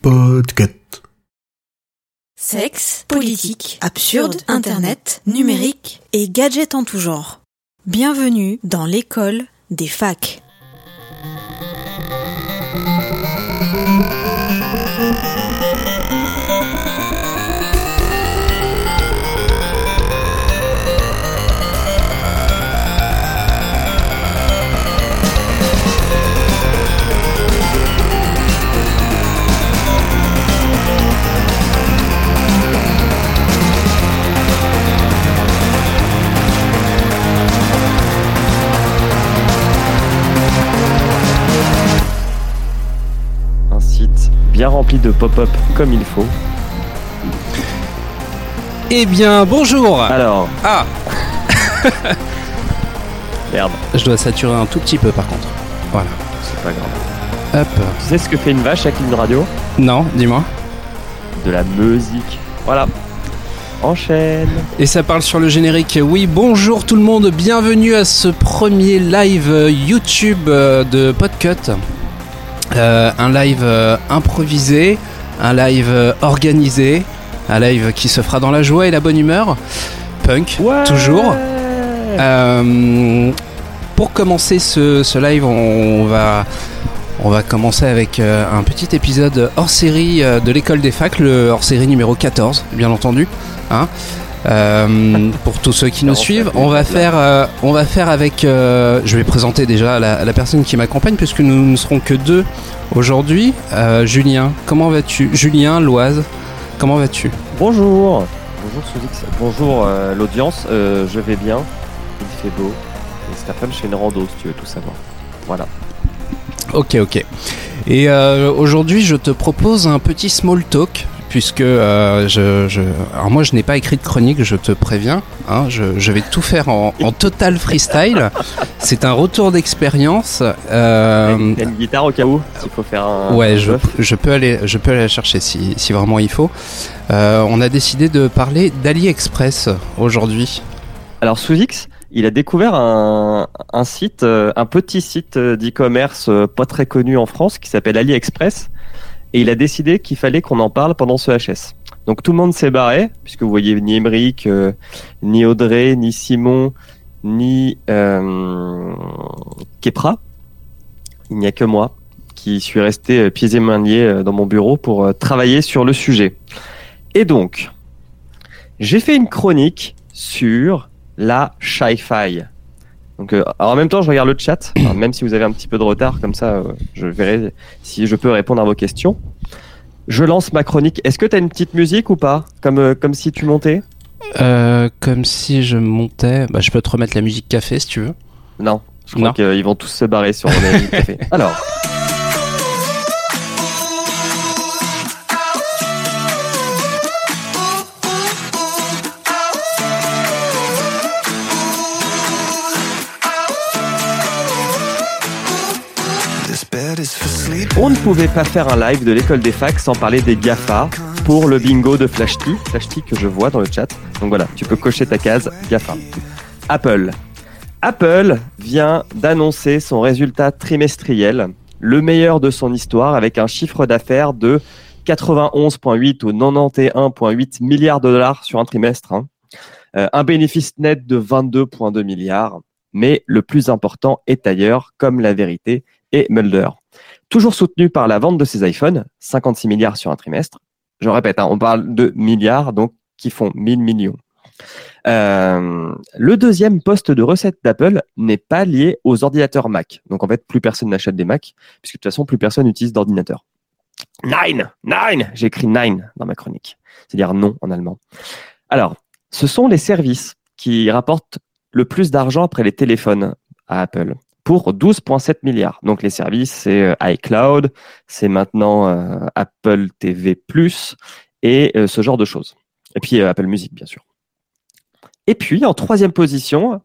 Podcast. Sexe, politique, absurde, internet, numérique et gadgets en tout genre. Bienvenue dans l'école des facs. Bien rempli de pop-up comme il faut. Eh bien, bonjour Alors, Ah merde, Je dois saturer un tout petit peu par contre. Voilà. c'est pas grave. Hop. Tu sais ce que fait une vache avec une radio? Non, dis-moi. De la musique. Voilà. Enchaîne. Et ça parle sur le générique. Oui, bonjour tout le monde, bienvenue à ce premier live YouTube euh, de Podcut. Euh, un live euh, improvisé, un live euh, organisé, un live qui se fera dans la joie et la bonne humeur. Punk, toujours. Euh, pour commencer ce, ce live, on va, on va commencer avec euh, un petit épisode hors série euh, de l'école des facs, le hors série numéro 14, bien entendu. Hein. Euh, pour tous ceux qui nous suivent, on va faire, euh, on va faire avec. euh, je vais présenter déjà la, la personne qui m'accompagne puisque nous ne serons que deux aujourd'hui. Euh, Julien, comment vas-tu? Julien, Loise, comment vas-tu? Bonjour. Bonjour Suzix. Bonjour euh, l'audience. Euh, je vais bien. Il fait beau. Et cet après-midi, je fais une rando si tu veux tout savoir. Voilà. Ok, ok. Et euh, aujourd'hui, je te propose un petit small talk, puisque euh, je, je- Alors moi, je n'ai pas écrit de chronique, je te préviens. hein, je, je vais tout faire en, en total freestyle. C'est un retour d'expérience. euh, a une guitare au cas où s'il faut faire un. Ouais, un je, peux aller, je peux aller la chercher si, si vraiment il faut. Euh, on a décidé de parler d'AliExpress aujourd'hui. Alors Suzix, il a découvert un, un site, euh, un petit site d'e-commerce pas très connu en France qui s'appelle AliExpress. Et il a décidé qu'il fallait qu'on en parle pendant ce HS. Donc tout le monde s'est barré, puisque vous voyez ni Emeric, euh, ni Audrey, ni Simon, ni euh, Kepra. Il n'y a que moi qui suis resté euh, pieds et mains liés euh, dans mon bureau pour travailler sur le sujet. Et donc, j'ai fait une chronique sur la Sci-Fi. Donc, euh, alors en même temps, je regarde le chat, Alors, même si vous avez un petit peu de retard, comme ça, euh, je verrai si je peux répondre à vos questions. Je lance ma chronique. Est-ce que tu as une petite musique ou pas? Comme, euh, comme si tu montais? Euh, comme si je montais. Bah, je peux te remettre la musique café si tu veux. Non. Je crois qu'ils vont tous se barrer sur le café. Alors. On ne pouvait pas faire un live de l'école des facs sans parler des GAFA pour le bingo de Flashty. Flashty que je vois dans le chat. Donc voilà, tu peux cocher ta case GAFA. Apple. Apple vient d'annoncer son résultat trimestriel, le meilleur de son histoire, avec un chiffre d'affaires de 91,8 ou 91,8 milliards de dollars sur un trimestre. hein. Euh, un bénéfice net de 22,2 milliards. Mais le plus important est ailleurs, comme la vérité et Mulder. Toujours soutenu par la vente de ses iPhones, 56 milliards sur un trimestre. Je répète, hein, on parle de milliards, donc qui font 1000 millions. Euh, le deuxième poste de recette d'Apple n'est pas lié aux ordinateurs Mac. Donc en fait, plus personne n'achète des Mac, puisque de toute façon, plus personne n'utilise d'ordinateur. Nine, nine, j'ai écrit dans ma chronique, c'est-à-dire non en allemand. Alors, ce sont les services qui rapportent le plus d'argent après les téléphones à Apple pour 12,7 milliards. Donc les services, c'est euh, iCloud, c'est maintenant euh, Apple TV+, et euh, ce genre de choses. Et puis Apple Music, bien sûr. Et puis, en troisième position,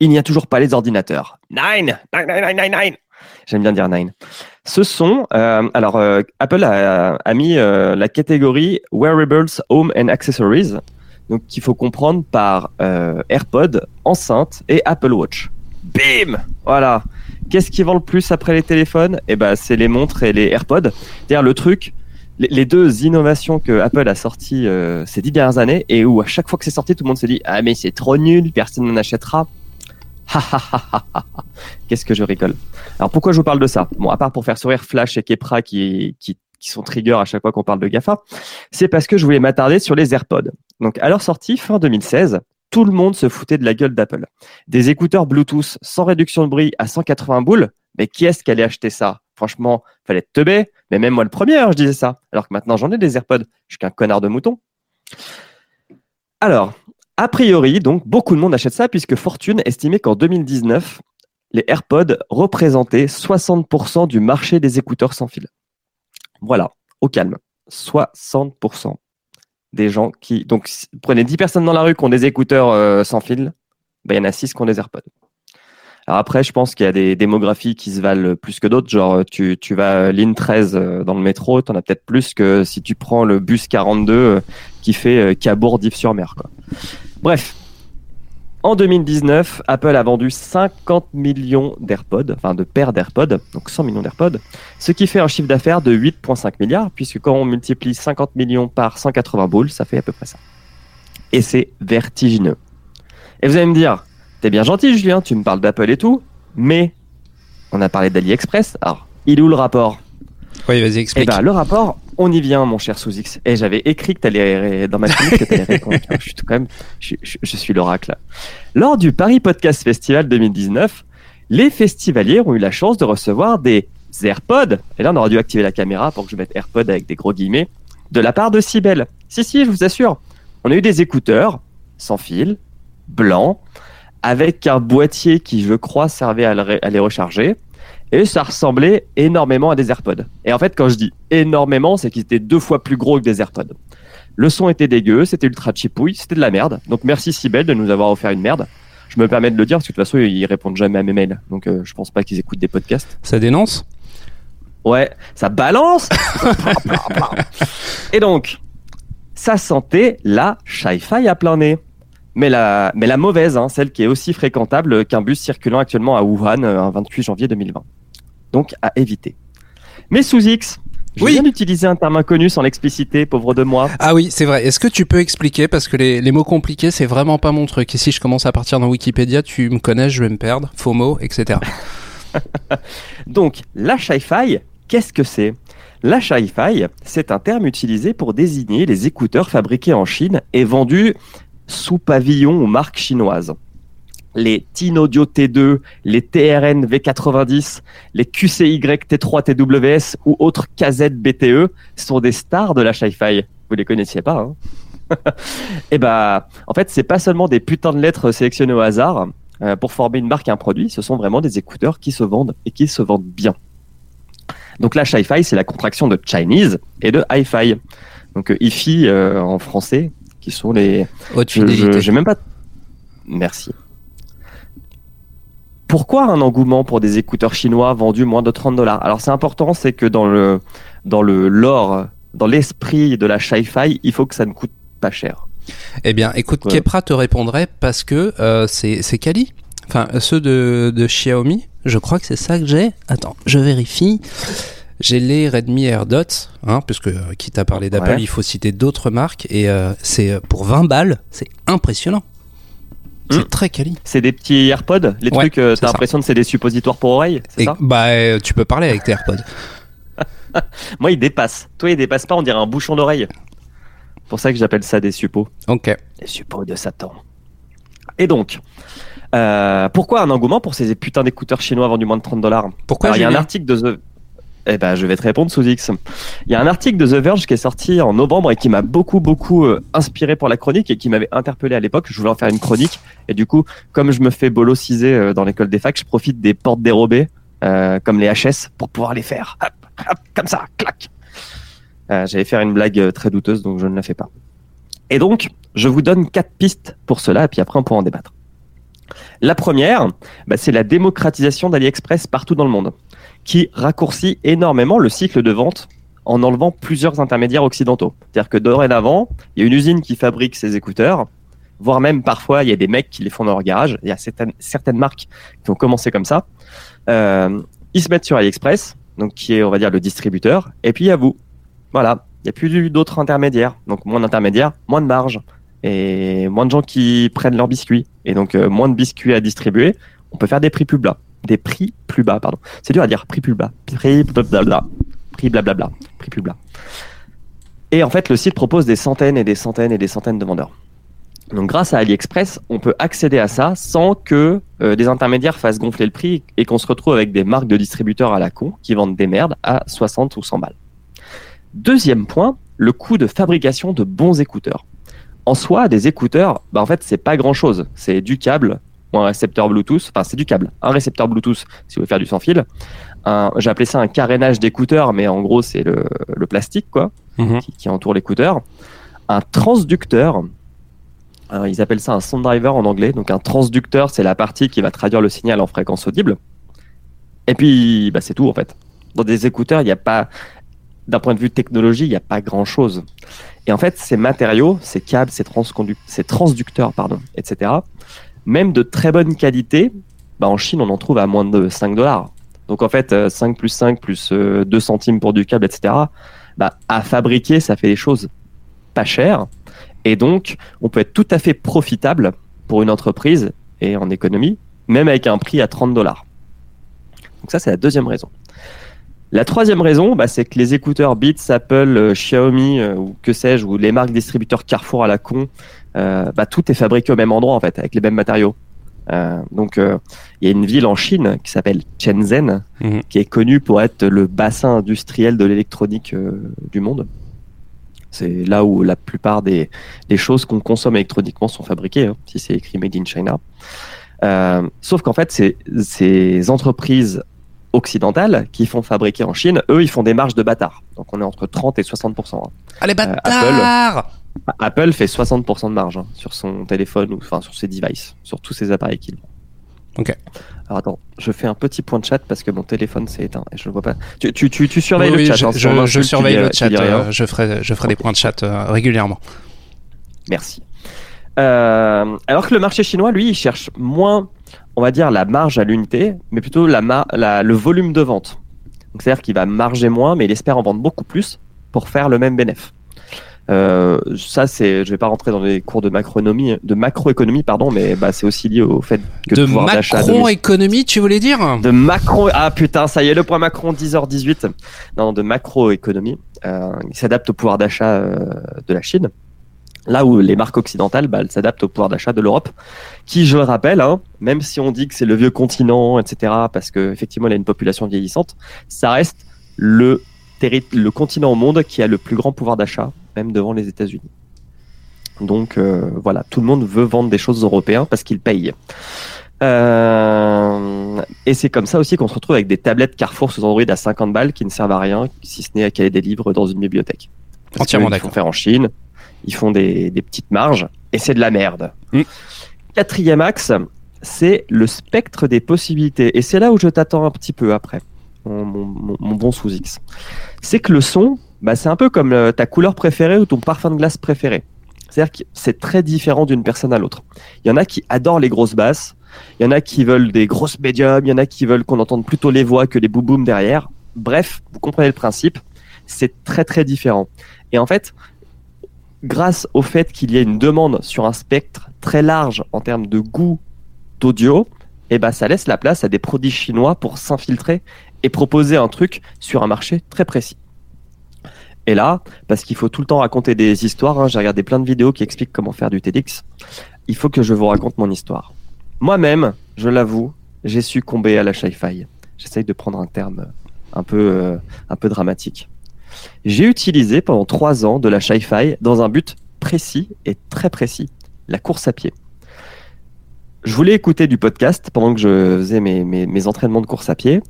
il n'y a toujours pas les ordinateurs. Nine, nine, nine, nine, nine. J'aime bien dire nine. Ce sont, alors Apple a, mis la catégorie Wearables, Home and Accessories, donc qu'il faut comprendre par AirPod, enceinte et Apple Watch. Bim Voilà. Qu'est-ce qui vend le plus après les téléphones? Eh ben, c'est les montres et les AirPods. C'est-à-dire le truc, les, deux innovations que Apple a sorties euh, ces dix dernières années et où à chaque fois que c'est sorti, tout le monde se dit ah mais c'est trop nul, personne n'en achètera. Qu'est-ce que je rigole. Alors pourquoi je vous parle de ça? Bon, à part pour faire sourire Flash et Kepra qui, qui, qui sont trigger à chaque fois qu'on parle de GAFA, c'est parce que je voulais m'attarder sur les AirPods. Donc à leur sortie, fin 2016, tout le monde se foutait de la gueule d'Apple. Des écouteurs Bluetooth sans réduction de bruit à 180 boules, mais qui est-ce qui allait acheter ça? Franchement, fallait te teubé, mais même moi le premier, hein, je disais ça. Alors que maintenant j'en ai des AirPods, je suis qu'un connard de mouton. Alors, a priori, donc, beaucoup de monde achète ça puisque Fortune estimait qu'en 2019, les AirPods représentaient 60% du marché des écouteurs sans fil. Voilà, au calme. 60% des gens qui. Donc, prenez 10 personnes dans la rue qui ont des écouteurs euh, sans fil, ben, il y en a 6 qui ont des AirPods. Alors après, je pense qu'il y a des démographies qui se valent plus que d'autres. Genre, tu, tu vas euh, ligne 13 euh, dans le métro, tu en as peut-être plus que si tu prends le bus 42 euh, qui fait Cabourg-Dives-sur-Mer. Bref, en 2019, Apple a vendu 50 millions d'AirPods, enfin de paires d'AirPods, donc 100 millions d'AirPods, ce qui fait un chiffre d'affaires de 8,5 milliards, puisque quand on multiplie 50 millions par 180 boules, ça fait à peu près ça. Et c'est vertigineux. Et vous allez me dire, t'es bien gentil Julien, tu me parles d'Apple et tout, mais on a parlé d'AliExpress, alors il est où le rapport? Oui, vas-y, Eh explique. ben le rapport, on y vient mon cher Sous-X. Et j'avais écrit que t'allais dans ma chronique que t'allais répondre. je suis quand même, je, je- je suis l'oracle. Lors du Paris Podcast Festival 2019, les festivaliers ont eu la chance de recevoir des AirPods. Et là, on aurait dû activer la caméra pour que je mette AirPods avec des gros guillemets. De la part de Cybelle. Si, si, je vous assure. On a eu des écouteurs sans fil, blancs, avec un boîtier qui, je crois, servait à les recharger. Et ça ressemblait énormément à des AirPods. Et en fait, quand je dis énormément, c'est qu'ils étaient deux fois plus gros que des AirPods. Le son était dégueu, c'était ultra chipouille, c'était de la merde. Donc merci Sibel de nous avoir offert une merde. Je me permets de le dire parce que de toute façon, ils répondent jamais à mes mails. Donc euh, je pense pas qu'ils écoutent des podcasts. Ça dénonce? Ouais, ça balance Et donc, ça sentait la Sci-Fi à plein nez. Mais la, mais la mauvaise, hein, celle qui est aussi fréquentable qu'un bus circulant actuellement à Wuhan euh, un 28 janvier 2020. Donc à éviter. Mais sous X, je Oui. viens d'utiliser un terme inconnu sans l'expliciter, pauvre de moi. Ah oui, c'est vrai. Est-ce que tu peux expliquer Parce que les, les mots compliqués, c'est vraiment pas mon truc. Et si je commence à partir dans Wikipédia, tu me connais, je vais me perdre. Faux mots, etc. Donc, la Sci-Fi, qu'est-ce que c'est? La Sci-Fi, c'est un terme utilisé pour désigner les écouteurs fabriqués en Chine et vendus sous pavillon aux marques chinoises. Les Tinaudio T2, les TRN V90, les QCY T3 TWS ou autres KZ BTE sont des stars de la Sci-Fi. Vous les connaissiez pas, hein Et bah, en fait, c'est pas seulement des putains de lettres sélectionnées au hasard euh, pour former une marque et un produit, ce sont vraiment des écouteurs qui se vendent et qui se vendent bien. Donc la Hi-Fi, c'est la contraction de Chinese et de Hi-Fi. Donc euh, Hi-Fi euh, en français, qui sont les... Haute fidélité. J'ai même pas... Merci. Pourquoi un engouement pour des écouteurs chinois vendus moins de 30 dollars? Alors c'est important, c'est que dans le dans le lore, dans l'esprit de la Hi-Fi, il faut que ça ne coûte pas cher. Eh bien, écoute, Voilà. Kepra te répondrait parce que euh, c'est c'est Kali. Enfin, ceux de, de Xiaomi, je crois que c'est ça que j'ai. Attends, je vérifie. J'ai les Redmi AirDots, hein, puisque euh, quitte à parler d'Apple, Ouais. il faut citer d'autres marques. Et euh, c'est euh, pour 20 balles, c'est impressionnant. C'est Hmm. très quali. C'est des petits AirPods, les Ouais, trucs, euh, t'as l'impression que c'est des suppositoires pour oreilles, c'est Et ça? bah, euh, tu peux parler avec tes AirPods. Moi, il dépasse. Toi, il dépasse pas, on dirait un bouchon d'oreille. C'est pour ça que j'appelle ça des suppos. Ok. Les suppos de Satan. Et donc, euh, pourquoi un engouement pour ces putains d'écouteurs chinois vendus moins de 30 dollars? Pourquoi il y a un article de The... Eh ben, je vais te répondre sous X. Il y a un article de The Verge qui est sorti en novembre et qui m'a beaucoup, beaucoup euh, inspiré pour la chronique et qui m'avait interpellé à l'époque. Je voulais en faire une chronique. Et du coup, comme je me fais bolosiser euh, dans l'école des facs, je profite des portes dérobées, euh, comme les HS, pour pouvoir les faire. Hop, hop, comme ça, clac. J'allais faire une blague très douteuse, donc je ne la fais pas. Et donc, je vous donne quatre pistes pour cela, et puis après, on pourra en débattre. La première, bah, c'est la démocratisation d'AliExpress partout dans le monde qui raccourcit énormément le cycle de vente en enlevant plusieurs intermédiaires occidentaux. C'est-à-dire que dorénavant, il y a une usine qui fabrique ces écouteurs, voire même parfois il y a des mecs qui les font dans leur garage. Il y a certaines, certaines marques qui ont commencé comme ça. Euh, ils se mettent sur AliExpress, donc qui est, on va dire, le distributeur, et puis il y a vous. Voilà, il n'y a plus d'autres intermédiaires. Donc moins d'intermédiaires, moins de marge, et moins de gens qui prennent leurs biscuits. Et donc euh, moins de biscuits à distribuer, on peut faire des prix plus bas. Des prix plus bas, pardon. C'est dur à dire, prix plus bas. Prix blablabla. Prix blablabla. Prix plus bas. Et en fait, le site propose des centaines et des centaines et des centaines de vendeurs. Donc grâce à AliExpress, on peut accéder à ça sans que euh, des intermédiaires fassent gonfler le prix et qu'on se retrouve avec des marques de distributeurs à la con qui vendent des merdes à 60 ou 100 balles. Deuxième point, le coût de fabrication de bons écouteurs. En soi, des écouteurs, bah en fait, c'est pas grand chose. C'est du câble ou un récepteur Bluetooth. Enfin, c'est du câble. Un récepteur Bluetooth si vous voulez faire du sans fil. J'ai appelé ça un carénage d'écouteurs, mais en gros, c'est le, le, plastique quoi, Mhm. qui, qui entoure l'écouteur. Un transducteur. Alors, ils appellent ça un sound driver en anglais. Donc, un transducteur, c'est la partie qui va traduire le signal en fréquence audible. Et puis, bah, c'est tout en fait. Dans des écouteurs, il n'y a pas, d'un point de vue technologie, il n'y a pas grand chose. Et en fait, ces matériaux, ces câbles, ces, transducteurs, etc., même de très bonne qualité, bah, en Chine, on en trouve à moins de 5 dollars. Donc en fait, euh, 5 plus 5 plus euh, 2 centimes pour du câble, etc., bah, à fabriquer, ça fait des choses pas chères. Et donc, on peut être tout à fait profitable pour une entreprise et en économie, même avec un prix à 30 dollars. Donc ça, c'est la deuxième raison. La troisième raison, bah, c'est que les écouteurs Beats, Apple, euh, Xiaomi euh, ou que sais-je, ou les marques distributeurs Carrefour à la con, euh, bah, tout est fabriqué au même endroit en fait, avec les mêmes matériaux. Euh, donc euh, il y a une ville en Chine qui s'appelle Shenzhen, Mhm. qui est connue pour être le bassin industriel de l'électronique euh, du monde. C'est là où la plupart des, des choses qu'on consomme électroniquement sont fabriquées, hein, si c'est écrit Made in China. Sauf qu'en fait, ces, ces entreprises occidentales qui font fabriquer en Chine, eux, ils font des marges de bâtard. Donc on est entre 30 et 60%. hein. Allez, Apple. bâtard Apple fait 60% de marge hein, sur son téléphone ou enfin sur ses devices, sur tous ses appareils qu'il vend. Ok. Alors attends, je fais un petit point de chat parce que mon téléphone s'est éteint et je ne vois pas. Tu, tu, tu, tu surveilles Oui, le chat. je, hein, je- je surveille dis- le chat. euh, je ferai, je ferai des points de chat euh, régulièrement. Merci. Euh, alors que le marché chinois, lui, il cherche moins, on va dire, la marge à l'unité, mais plutôt la, mar- la- le volume de vente. C'est-à-dire qu'il va marger moins, mais il espère en vendre beaucoup plus pour faire le même bénéfice. Euh, ça, c'est, je vais pas rentrer dans les cours de macroéconomie, de macroéconomie, pardon, mais bah, c'est aussi lié au fait que de pouvoir d'achat de Macron-économie, tu voulais dire? De macro ah putain ça y est le point Macron 10h18 non de macroéconomie euh, il s'adapte au pouvoir d'achat euh, de la Chine là où les marques occidentales bah, elles s'adaptent au pouvoir d'achat de l'Europe qui je le rappelle hein, même si on dit que c'est le vieux continent etc parce que effectivement il a une population vieillissante ça reste le le continent au monde qui a le plus grand pouvoir d'achat même devant les États-Unis donc euh, voilà tout le monde veut vendre des choses européennes parce qu'ils payent euh, et c'est comme ça aussi qu'on se retrouve avec des tablettes Carrefour sous Android à 50 balles qui ne servent à rien, si ce n'est à caler des livres dans une bibliothèque. Parce Entièrement Ils d'accord. font faire en Chine, ils font des, des petites marges, et c'est de la merde. Mm. Quatrième axe, c'est le spectre des possibilités. Et c'est là où je t'attends un petit peu après, mon, mon- mon- mon bon sous X. C'est que le son, bah, c'est un peu comme euh, ta couleur préférée ou ton parfum de glace préféré. C'est-à-dire que c'est très différent d'une personne à l'autre. Il y en a qui adorent les grosses basses, il y en a qui veulent des grosses médiums, il y en a qui veulent qu'on entende plutôt les voix que les boum derrière. Bref, vous comprenez le principe, c'est très très différent. Et en fait, grâce au fait qu'il y a une demande sur un spectre très large en termes de goût d'audio, eh ben ça laisse la place à des produits chinois pour s'infiltrer et proposer un truc sur un marché très précis. Et là, parce qu'il faut tout le temps raconter des histoires, hein, j'ai regardé plein de vidéos qui expliquent comment faire du TEDx, il faut que je vous raconte mon histoire. Moi-même, je l'avoue, j'ai succombé à la sci-fi. J'essaye de prendre un terme un peu, euh, un peu dramatique. J'ai utilisé pendant trois ans de la sci-fi dans un but précis et très précis, la course à pied. Je voulais écouter du podcast pendant que je faisais mes, mes, mes entraînements de course à pied.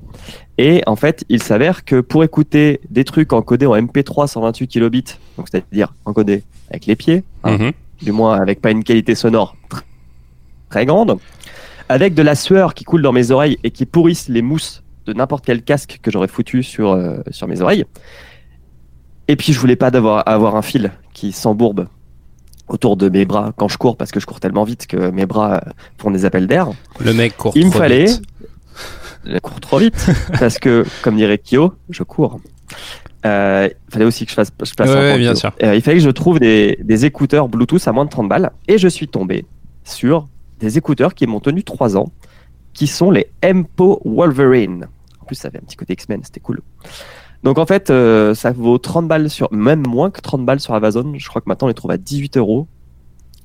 Et en fait, il s'avère que pour écouter des trucs encodés en MP3 128 kilobits, donc c'est-à-dire encodés avec les pieds, hein, Mhm. du moins avec pas une qualité sonore tr- très grande, avec de la sueur qui coule dans mes oreilles et qui pourrissent les mousses de n'importe quel casque que j'aurais foutu sur, euh, sur mes oreilles. Et puis je voulais pas d'avoir avoir un fil qui s'embourbe autour de mes bras quand je cours parce que je cours tellement vite que mes bras euh, font des appels d'air. Le mec court Il me trop fallait vite. je cours trop vite parce que, comme dirait Kyo, je cours. Euh, il fallait aussi que je fasse, je passe Ouais, un ouais, bien sûr. Euh, il fallait que je trouve des, des écouteurs Bluetooth à moins de 30 balles et je suis tombé sur des écouteurs qui m'ont tenu 3 ans, qui sont les Empo Wolverine. En plus, ça avait un petit côté X-Men, c'était cool. Donc en fait, euh, ça vaut 30 balles sur, même moins que 30 balles sur Amazon. Je crois que maintenant on les trouve à 18 euros.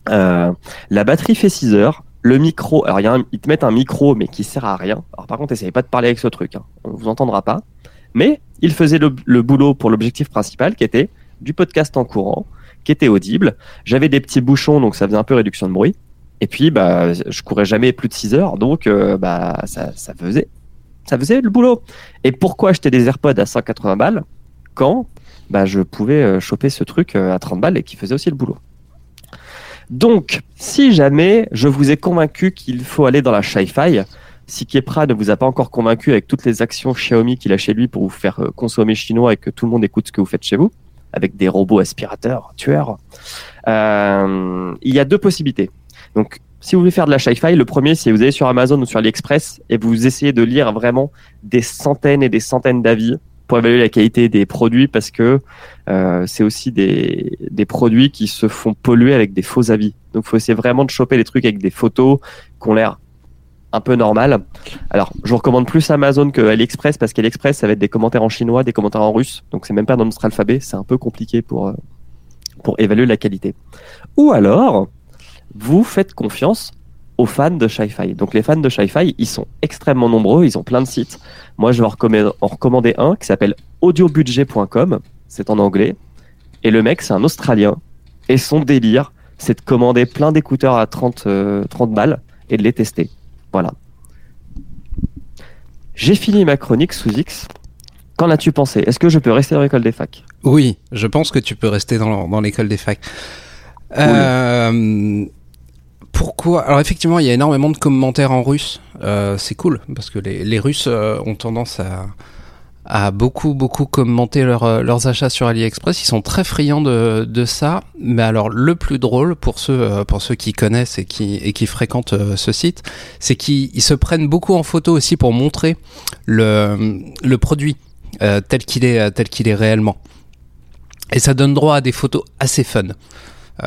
Euh, la batterie fait 6 heures. Le micro, alors y a un- ils te mettent un micro, mais qui sert à rien. Alors par contre, essayez pas de parler avec ce truc, hein. on vous entendra pas. Mais il faisait le, le boulot pour l'objectif principal, qui était du podcast en courant, qui était audible. J'avais des petits bouchons, donc ça faisait un peu réduction de bruit. Et puis, bah, je courais jamais plus de 6 heures, donc euh, bah, ça, ça faisait, ça faisait le boulot. Et pourquoi acheter des AirPods à 180 balles quand bah, je pouvais euh, choper ce truc euh, à 30 balles et qui faisait aussi le boulot? Donc, si jamais je vous ai convaincu qu'il faut aller dans la Sci-Fi, si Kepra ne vous a pas encore convaincu avec toutes les actions Xiaomi qu'il a chez lui pour vous faire euh, consommer chinois et que tout le monde écoute ce que vous faites chez vous, avec des robots aspirateurs, tueurs, il y a deux possibilités. Donc, si vous voulez faire de la Sci-Fi, le premier, c'est vous allez sur Amazon ou sur AliExpress et vous essayez de lire vraiment des centaines et des centaines d'avis pour évaluer la qualité des produits parce que euh, c'est aussi des, des produits qui se font polluer avec des faux avis. Donc, il faut essayer vraiment de choper les trucs avec des photos qui ont l'air un peu normal. Alors, je recommande plus Amazon que AliExpress parce qu'AliExpress, ça va être des commentaires en chinois, des commentaires en russe. Donc, c'est même pas dans notre alphabet. C'est un peu compliqué pour, euh, pour évaluer la qualité. Ou alors, vous faites confiance aux fans de Sci-Fi. Donc, les fans de Sci-Fi, ils sont extrêmement nombreux. Ils ont plein de sites. Moi, je vais en recommander, en recommander un qui s'appelle audiobudget.com. C'est en anglais. Et le mec, c'est un Australien. Et son délire, c'est de commander plein d'écouteurs à 30, euh, 30 balles et de les tester. Voilà. J'ai fini ma chronique sous X. Qu'en as-tu pensé? Est-ce que je peux rester dans l'école des facs? Oui, je pense que tu peux rester dans, dans l'école des facs. Euh, pourquoi Alors effectivement, il y a énormément de commentaires en russe. Euh, c'est cool parce que les, les Russes euh, ont tendance à, à beaucoup beaucoup commenter euh, leurs achats sur AliExpress. Ils sont très friands de, de ça. Mais alors le plus drôle pour ceux euh, pour ceux qui connaissent et qui et qui fréquentent euh, ce site, c'est qu'ils ils se prennent beaucoup en photo aussi pour montrer le le produit euh, tel qu'il est tel qu'il est réellement. Et ça donne droit à des photos assez fun.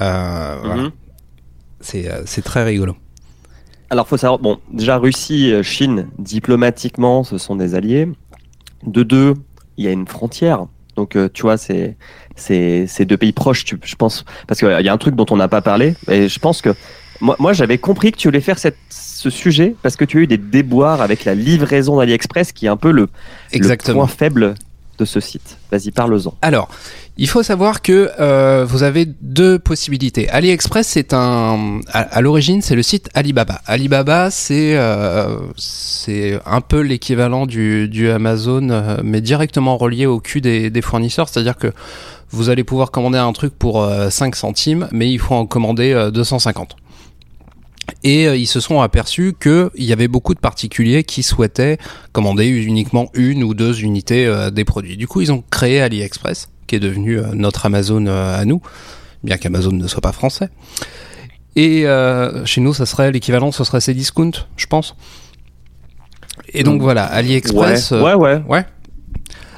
Euh, voilà. C'est euh, c'est très rigolo. Alors, faut savoir, bon, déjà, Russie, euh, Chine, diplomatiquement, ce sont des alliés. De deux, il y a une frontière. Donc, euh, tu vois, c'est c'est c'est deux pays proches, tu- je pense. Parce qu'il y a un truc dont on n'a pas parlé. Et je pense que moi, moi j'avais compris que tu voulais faire cette, ce sujet parce que tu as eu des déboires avec la livraison d'AliExpress, qui est un peu le, le point faible de ce site. Vas-y, parle-en. Alors, il faut savoir que euh, vous avez deux possibilités. AliExpress, c'est un, à, l'origine, c'est le site Alibaba. Alibaba, c'est euh, un peu l'équivalent du, du Amazon, euh, mais directement relié au cul des, des fournisseurs. C'est-à-dire que vous allez pouvoir commander un truc pour euh, 5 centimes, mais il faut en commander euh, 250. Et euh, ils se sont aperçus qu'il y avait beaucoup de particuliers qui souhaitaient commander uniquement une ou deux unités euh, des produits. Du coup, ils ont créé AliExpress, qui est devenu euh, notre Amazon à nous, bien qu'Amazon ne soit pas français. Et euh, chez nous, ça serait l'équivalent, ce serait Cdiscount, je pense. Et donc Mm. voilà, AliExpress. ouais, ouais, ouais.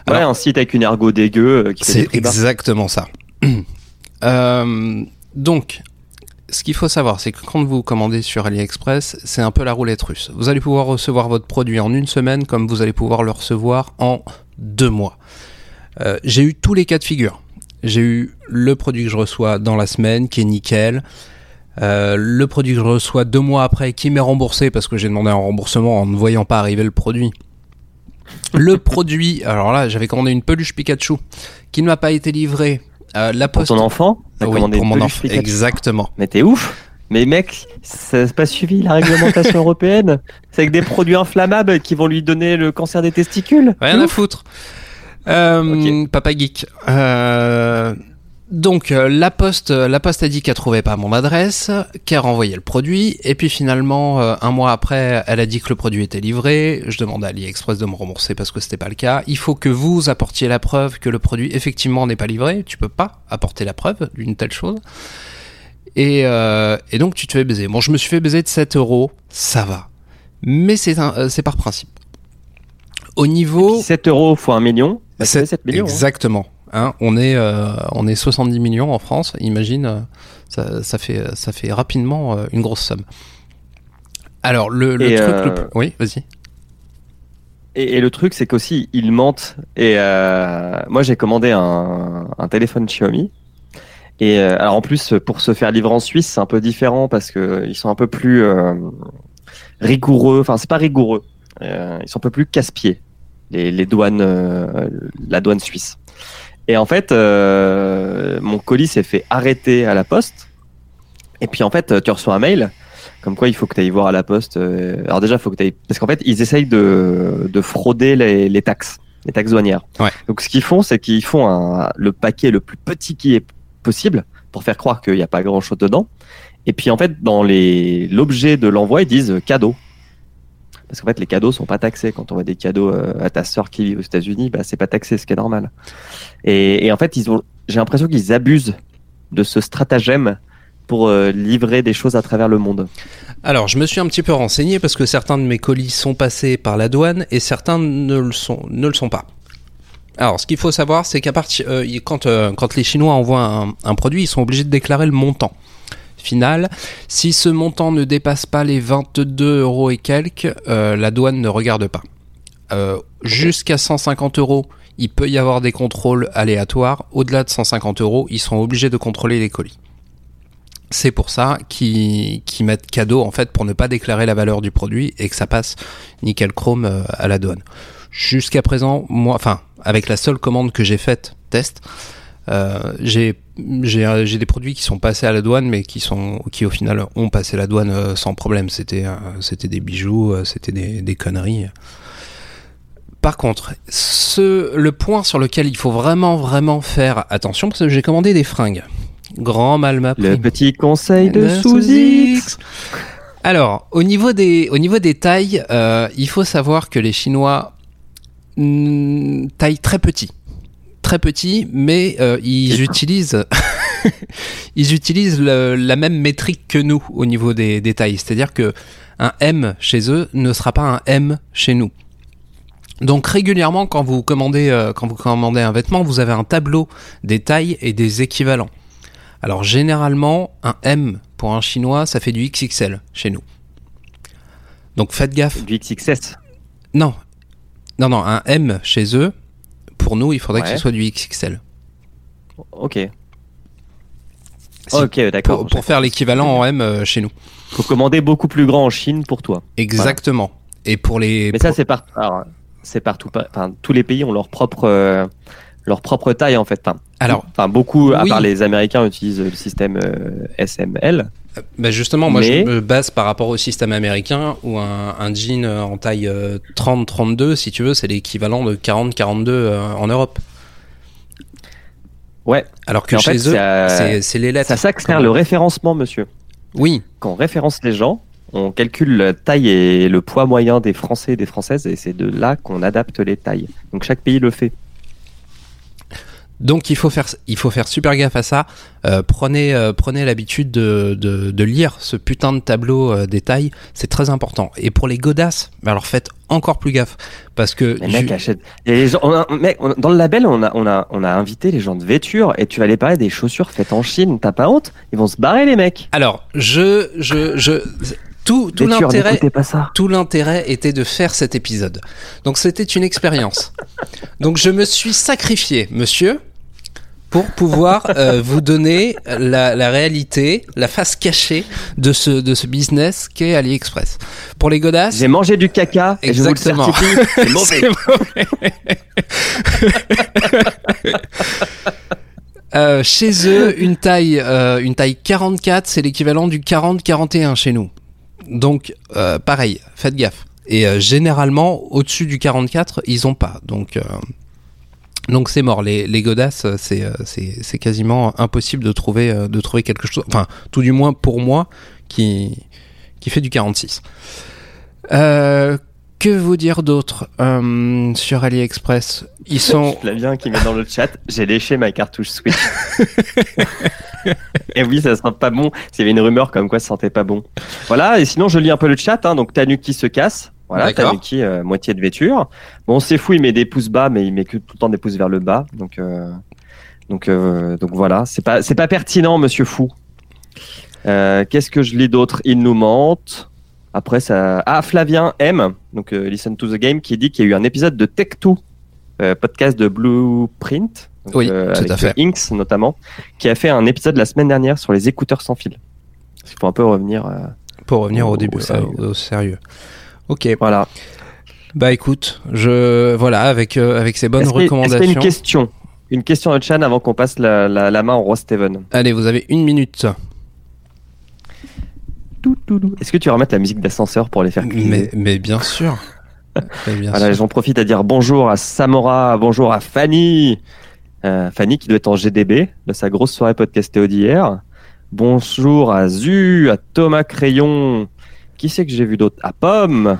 un site avec une ergo dégueu euh, C'est exactement ça. Euh, donc, ce qu'il faut savoir, c'est que quand vous commandez sur AliExpress, c'est un peu la roulette russe. Vous allez pouvoir recevoir votre produit en une semaine, comme vous allez pouvoir le recevoir en deux mois. Euh, J'ai eu tous les cas de figure. J'ai eu le produit que je reçois dans la semaine, qui est nickel. Euh, le produit que je reçois deux mois après, qui m'est remboursé parce que j'ai demandé un remboursement en ne voyant pas arriver le produit. Le produit, alors là, j'avais commandé une peluche Pikachu qui ne m'a pas été livrée. Euh, la Pour poste. ton enfant? T'as Oui, commandé pour mon enfant. Exactement. Mais t'es ouf Mais mec, ça n'a pas suivi la réglementation européenne C'est avec des produits inflammables qui vont lui donner le cancer des testicules Rien à foutre. Euh, Papa geek. Euh, donc euh, la poste, la poste a dit qu'elle trouvait pas mon adresse, qu'elle renvoyait le produit, et puis finalement euh, un mois après, elle a dit que le produit était livré. Je demande à AliExpress de me rembourser parce que c'était pas le cas. Il faut que vous apportiez la preuve que le produit effectivement n'est pas livré. Tu peux pas apporter la preuve d'une telle chose. Et, euh, et donc tu te fais baiser. Bon, je me suis fait baiser de 7 euros, ça va. Mais c'est un- euh, c'est par principe. Au niveau 7 euros fois 1 million, bah, ça C'est- fait 7 millions. hein. Exactement. Hein, on est euh, on est 70 millions en France. Imagine, euh, ça, ça fait ça fait rapidement euh, une grosse somme. Alors le, truc, euh, le plus- oui, vas-y. Et, et le truc, c'est qu'aussi, ils mentent. Et euh, moi, j'ai commandé un, un téléphone Xiaomi. Et alors, en plus, pour se faire livrer en Suisse, c'est un peu différent parce que ils sont un peu plus rigoureux. Enfin, c'est pas rigoureux. Ils sont un peu plus casse-pieds, les, les douanes, la douane suisse. Et en fait, euh, mon colis s'est fait arrêter à la poste. Et puis, en fait, tu reçois un mail comme quoi il faut que tu ailles voir à la poste. euh, Alors déjà, il faut que tu ailles... Parce qu'en fait, ils essayent de, de frauder les, les taxes, les taxes douanières. Ouais. Donc ce qu'ils font, c'est qu'ils font un, le paquet le plus petit qui est possible pour faire croire qu'il n'y a pas grand-chose dedans. Et puis en fait, dans les l'objet de l'envoi, ils disent euh, cadeau. Parce qu'en fait, les cadeaux sont pas taxés. Quand on voit des cadeaux euh, à ta sœur qui vit aux États-Unis, bah, c'est pas taxé, ce qui est normal. Et, en fait, ils ont, j'ai l'impression qu'ils abusent de ce stratagème pour euh, livrer des choses à travers le monde. Alors, je me suis un petit peu renseigné parce que certains de mes colis sont passés par la douane et certains ne le sont, ne le sont pas. Alors, ce qu'il faut savoir, c'est qu'à partir euh, quand, quand les Chinois envoient un produit, ils sont obligés de déclarer le montant final. Si ce montant ne dépasse pas les 22 euros et quelques, euh, la douane ne regarde pas. Euh, Jusqu'à 150 euros, il peut y avoir des contrôles aléatoires. Au-delà de 150 euros, ils sont obligés de contrôler les colis. C'est pour ça qu'ils mettent cadeau en fait pour ne pas déclarer la valeur du produit et que ça passe nickel chrome euh, à la douane. Jusqu'à présent, moi, enfin, avec la seule commande que j'ai faite, test, j'ai j'ai euh, j'ai des produits qui sont passés à la douane, mais qui sont qui au final ont passé la douane euh, sans problème. C'était euh, c'était des bijoux, euh, c'était des, des conneries. Par contre, ce, le point sur lequel il faut vraiment vraiment faire attention, parce que j'ai commandé des fringues. Grand mal m'a Le pris. petit conseil de Le sous-X. Alors, au niveau des, au niveau des tailles, euh, il faut savoir que les Chinois mm, taillent très petit. Très petit, mais euh, ils utilisent, ils utilisent le- la même métrique que nous au niveau des, des tailles. C'est-à-dire que un M chez eux ne sera pas un M chez nous. Donc régulièrement, quand vous commandez, euh, quand vous commandez un vêtement, vous avez un tableau des tailles et des équivalents. Alors généralement, un M pour un chinois, ça fait du XXL chez nous. Donc faites gaffe. Du XXS. Non, non, non, un M chez eux, pour nous, il faudrait que ce soit du XXL. Ok. Si- ok, d'accord. Pour, pour faire l'équivalent en M euh, chez nous. Faut commander beaucoup plus grand en Chine pour toi. Exactement. Et pour les. Mais ça, c'est C'est partout. Enfin, tous les pays ont leur propre, euh, leur propre taille en fait. Enfin, Alors, enfin beaucoup, à oui. part les Américains, utilisent le système euh, SML. bah justement, moi Mais- je me base par rapport au système américain où un, un jean euh, en taille euh, 30-32, si tu veux, c'est l'équivalent de 40-42 euh, en Europe. Ouais. Alors que chez fait, eux, c'est les lettres. Ça s'accélère le référencement, monsieur. Oui, Quand on référence les gens, on calcule la taille et le poids moyen des Français et des Françaises, et c'est de là qu'on adapte les tailles. Donc chaque pays le fait. Donc il faut faire, il faut faire super gaffe à ça. Euh, prenez euh, prenez l'habitude de, de, de lire ce putain de tableau euh, des tailles, c'est très important. Et pour les godasses, alors faites encore plus gaffe parce que Les mecs ju- achètent. Et les gens, on a- mec, on- dans le label, on a, on a, on a invité les gens de vêture et tu vas aller parler des chaussures faites en Chine. T'as pas honte? Ils vont se barrer les mecs. alors je je je tout tout l'intérêt tout l'intérêt était de faire cet épisode. Donc c'était une expérience. Donc je me suis sacrifié, monsieur, pour pouvoir euh, vous donner la, la réalité, la face cachée de ce, de ce business qu'est AliExpress. Pour les godasses, J'ai mangé du caca et je vous le Exactement. c'est mauvais. Mauvais. Euh, chez eux, une taille, euh, une taille 44, c'est l'équivalent du 40-41 chez nous. Donc, euh, pareil, faites gaffe. Et généralement, au-dessus du 44, ils ont pas. Donc, donc c'est mort. Les, les godasses, c'est, euh, c'est, c'est quasiment impossible de trouver, euh, de trouver quelque chose. Enfin, tout du moins pour moi, qui, qui fait du 46. Euh, que vous dire d'autre euh, sur AliExpress? Ils sont Flavien qui met dans le chat, j'ai léché ma cartouche Switch. et oui, ça sent pas bon. S'il y avait une rumeur comme quoi ça sentait pas bon. Voilà, et sinon je lis un peu le chat. Hein, donc Tanuki se casse. Voilà. Tanuki, euh, moitié de vêture. Bon, c'est fou, il met des pouces bas, mais il met que tout le temps des pouces vers le bas. Donc, euh, donc, euh, donc voilà, c'est pas, c'est pas pertinent, Monsieur Fou. Qu'est-ce que je lis d'autre? Il nous mente. Après, ça. Ah, Flavien M, donc Listen to the Game, qui dit qu'il y a eu un épisode de Tech2, euh, podcast de Blueprint, donc, Oui, tout à fait. Inks notamment, qui a fait un épisode la semaine dernière sur les écouteurs sans fil. Il faut un peu revenir. Pour revenir au, Au- début, au sérieux. au sérieux. Ok. voilà. Bah écoute, je voilà avec euh, avec ces bonnes Est-ce y a- est-ce qu'il y a recommandations. une question? Une question de Chan avant qu'on passe la, la, la main au roi Steven. Allez, vous avez une minute. Est-ce que tu vas remettre la musique d'ascenseur pour les faire crier? Mais mais bien sûr. Mais bien Voilà, sûr. j'en profite à dire bonjour à Samora, bonjour à Fanny. Euh, Fanny qui doit être en GDB de sa grosse soirée podcastéo d'hier. Bonjour à Zu, à Thomas Crayon. Qui c'est que j'ai vu d'autre? À Pomme,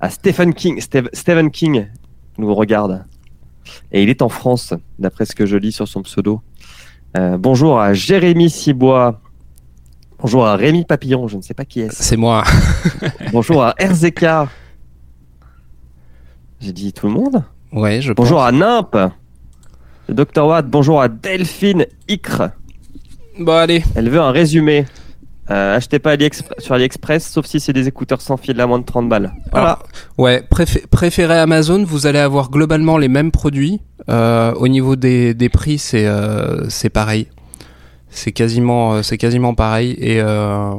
à Stephen King. Steve- Stephen King nous regarde. Et il est en France, d'après ce que je lis sur son pseudo. Euh, bonjour à Jérémy Cibois. Bonjour à Rémi Papillon, je ne sais pas qui est. C'est moi. Bonjour à RZK. J'ai dit tout le monde? Ouais, je Bonjour à Nimp. Le Dr Watt, bonjour à Delphine Icre. pense. Bon allez. Elle veut un résumé. Euh, achetez pas AliExp- sur AliExpress, sauf si c'est des écouteurs sans fil à moins de 30 balles. Voilà. Alors, ouais, préfé- préférez Amazon, vous allez avoir globalement les mêmes produits. Euh, au niveau des, des prix, c'est euh, c'est pareil. C'est quasiment, euh, c'est quasiment pareil. Et, euh,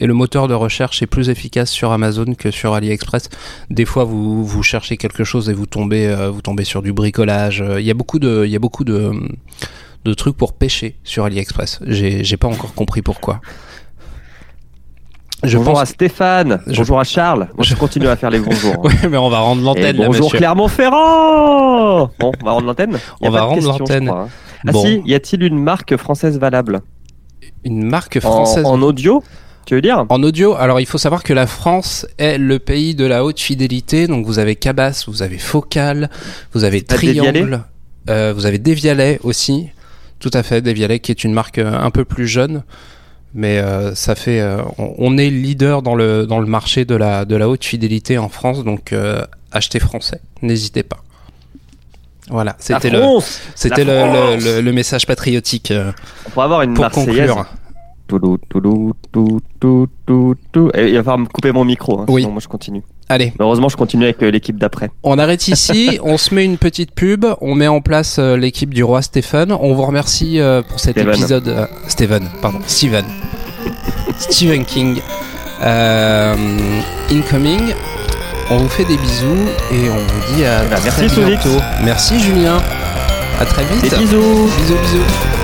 et le moteur de recherche est plus efficace sur Amazon que sur AliExpress. Des fois, vous, vous cherchez quelque chose et vous tombez, euh, vous tombez sur du bricolage. Il y a beaucoup de, il y a beaucoup de, de trucs pour pêcher sur AliExpress. J'ai j'ai pas encore compris pourquoi. Je bonjour pense à Stéphane. Je- Bonjour à Charles. Moi, je continue à faire les bonjours. hein. Ouais, mais on va rendre l'antenne bonjour. Clermont-Ferrand. Bon, on va rendre l'antenne. On va rendre l'antenne. hein. Ah Bon. si, y a-t-il une marque française valable? Une marque française en audio Tu veux dire? En audio, alors il faut savoir que la France est le pays de la haute fidélité. Donc vous avez Cabas, vous avez Focal, vous avez Dévialet Triangle, euh, vous avez Devialet aussi. Tout à fait, Devialet qui est une marque euh, un peu plus jeune. Mais euh, ça fait, euh, on, on est leader dans le dans le marché de la de la haute fidélité en France. Donc euh, achetez français, n'hésitez pas. Voilà, c'était le c'était le, le, le- le message patriotique euh, On pourrait avoir une pour Marseillaise. conclure. Toulou, toulou, tou, tou, tou, tou. Et il va falloir me couper mon micro, hein, Oui. sinon moi je continue. Allez, heureusement, je continue avec euh, l'équipe d'après. On arrête ici, on se met une petite pub, on met en place euh, l'équipe du roi Stéphane. On vous remercie euh, pour cet Steven. épisode. euh, Steven, pardon, Steven. Stephen King. Euh, incoming. On vous fait des bisous et on vous dit à bah, très bientôt. Merci Julien. À très vite. Des bisous bisous. bisous.